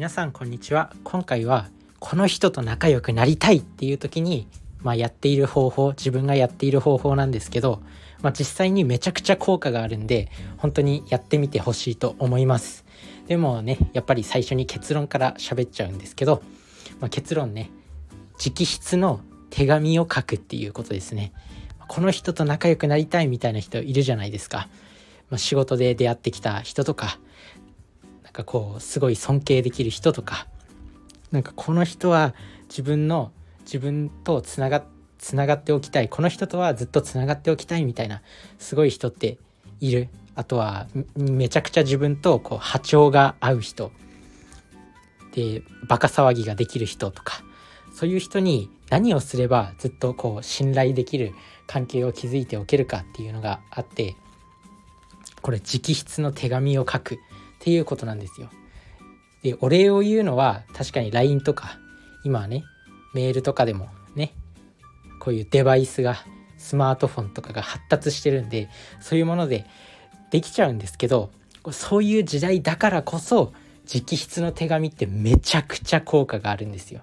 皆さんこんにちは。今回はこの人と仲良くなりたいっていう時に、まあ、やっている方法自分がやっている方法なんですけど、まあ、実際にめちゃくちゃ効果があるんで本当にやってみてほしいと思います。でもねやっぱり最初に結論から喋っちゃうんですけど、まあ、結論ね直筆の手紙を書くっていうことですね。この人と仲良くなりたいみたいな人いるじゃないですか、まあ、仕事で出会ってきた人とかかこうすごい尊敬できる人とかなんかこの人は自分の自分とつながつながっておきたい。この人とはずっとつながっておきたいみたいなすごい人っている。あとはめちゃくちゃ自分とこう波長が合う人。でバカ騒ぎができる人とかそういう人に何をすればずっとこう信頼できる関係を築いておけるかっていうのがあってこれ直筆の手紙を書く。っていうことなんですよ。でお礼を言うのは確かに LINE とか今はねメールとかでもねこういうデバイスがスマートフォンとかが発達してるんでそういうものでできちゃうんですけどそういう時代だからこそ直筆の手紙ってめちゃくちゃ効果があるんですよ。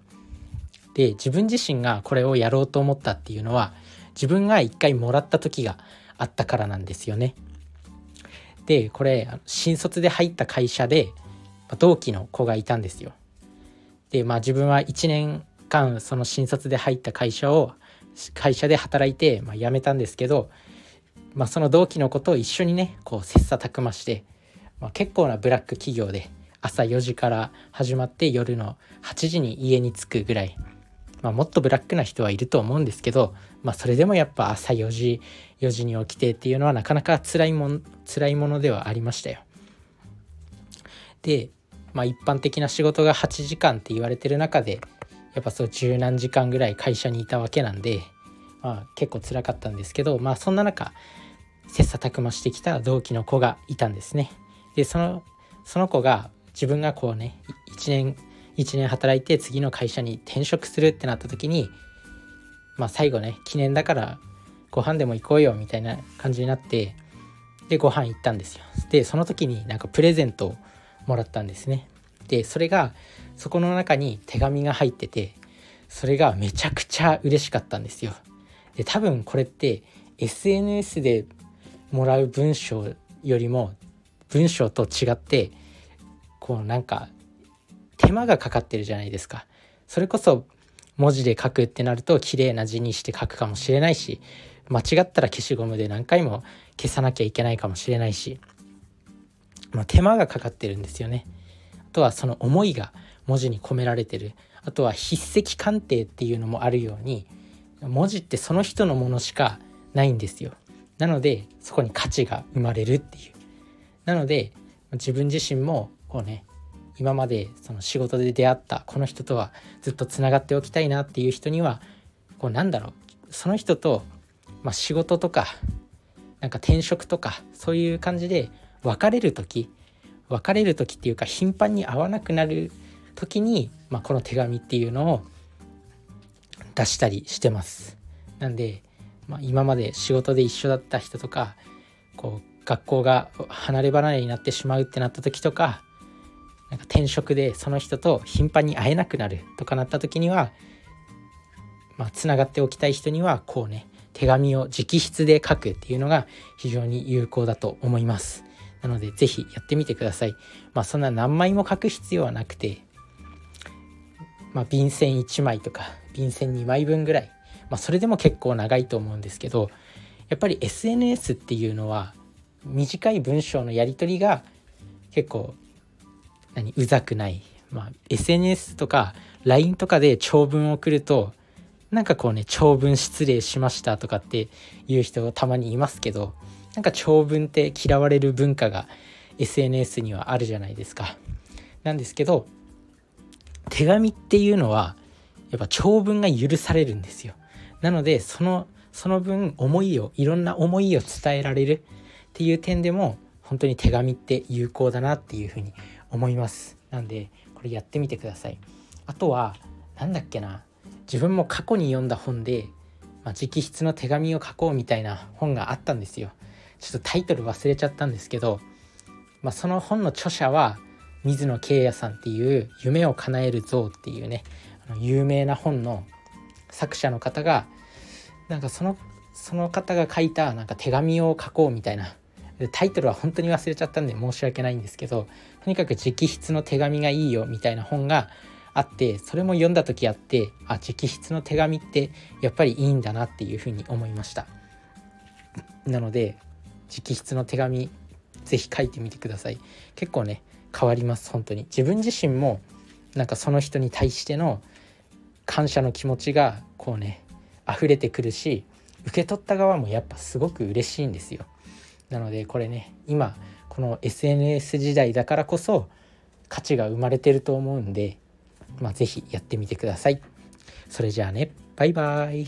で自分自身がこれをやろうと思ったっていうのは自分が一回もらった時があったからなんですよね。でこれ新卒で入った会社で同期の子がいたんですよ。でまあ自分は1年間その新卒で入った会社を会社で働いて、まあ、辞めたんですけど、まあ、その同期の子と一緒にねこう切磋琢磨して、まあ、結構なブラック企業で朝4時から始まって夜の8時に家に着くぐらい、まあ、もっとブラックな人はいると思うんですけど、まあ、それでもやっぱ朝4時4時に起きてっていうのはなかなか辛いもん辛いものではありましたよ。で、まあ、一般的な仕事が8時間って言われてる中でやっぱそう十何時間ぐらい会社にいたわけなんで、まあ、結構辛かったんですけど、まあ、そんな中切磋琢磨してきた同期の子がいたんですね。でそのその子が自分がこうね1年1年働いて次の会社に転職するってなった時にまあ最後ね記念だからご飯でも行こうよみたいな感じになってでご飯行ったんですよ。でその時になんかプレゼントをもらったんですね。でそれがそこの中に手紙が入っててそれがめちゃくちゃ嬉しかったんですよ。で多分これって SNS でもらう文章よりも文章と違ってこうなんか手間がかかってるじゃないですかそれこそ文字で書くってなると綺麗な字にして書くかもしれないし間違ったら消しゴムで何回も消さなきゃいけないかもしれないし、まあ、手間がかかってるんですよね。あとはその思いが文字に込められてるあとは筆跡鑑定っていうのもあるように文字ってその人のものしかないんですよ。なのでそこに価値が生まれるっていう。なので自分自身もこうね今までその仕事で出会ったこの人とはずっとつながっておきたいなっていう人にはこうなんだろうその人とまあ、仕事とかなんか転職とかそういう感じで別れる時別れる時っていうか頻繁に会わなくなる時に、まあ、この手紙っていうのを出したりしてます。なんで、まあ、今まで仕事で一緒だった人とかこう学校が離れ離れになってしまうってなった時とかなんか転職でその人と頻繁に会えなくなるとかなった時にはまあつながっておきたい人にはこうね手紙を直筆で書くっていうのが非常に有効だと思います。なので是非やってみてください。まあそんな何枚も書く必要はなくて、まあ、便箋1枚とか便箋2枚分ぐらい、まあ、それでも結構長いと思うんですけどやっぱり SNS っていうのは短い文章のやり取りが結構何うざくない、まあ、SNS とか LINE とかで長文を送るとなんかこうね長文失礼しましたとかっていう人たまにいますけどなんか長文って嫌われる文化が SNS にはあるじゃないですか。なんですけど手紙っていうのはやっぱ長文が許されるんですよ。なのでそのその分思いをいろんな思いを伝えられるっていう点でも本当に手紙って有効だなっていうふうに思います。なんでこれやってみてください。あとは何だっけな自分も過去に読んだ本で、まあ、直筆の手紙を書こうみたいな本があったんですよ。ちょっとタイトル忘れちゃったんですけど、まあ、その本の著者は水野慶也さんっていう「夢を叶える像」っていうねあの有名な本の作者の方がなんかそのその方が書いたなんか手紙を書こうみたいなタイトルは本当に忘れちゃったんで申し訳ないんですけどとにかく直筆の手紙がいいよみたいな本があってそれも読んだ時あってあ直筆の手紙ってやっぱりいいんだなっていうふうに思いました。なので直筆の手紙是非書いてみてください。結構ね変わります本当に。自分自身もなんかその人に対しての感謝の気持ちがこうね溢れてくるし受け取った側もやっぱすごく嬉しいんですよ。なのでこれね今この SNS 時代だからこそ価値が生まれてると思うんでまあ是非やってみてください。それじゃあねバイバーイ。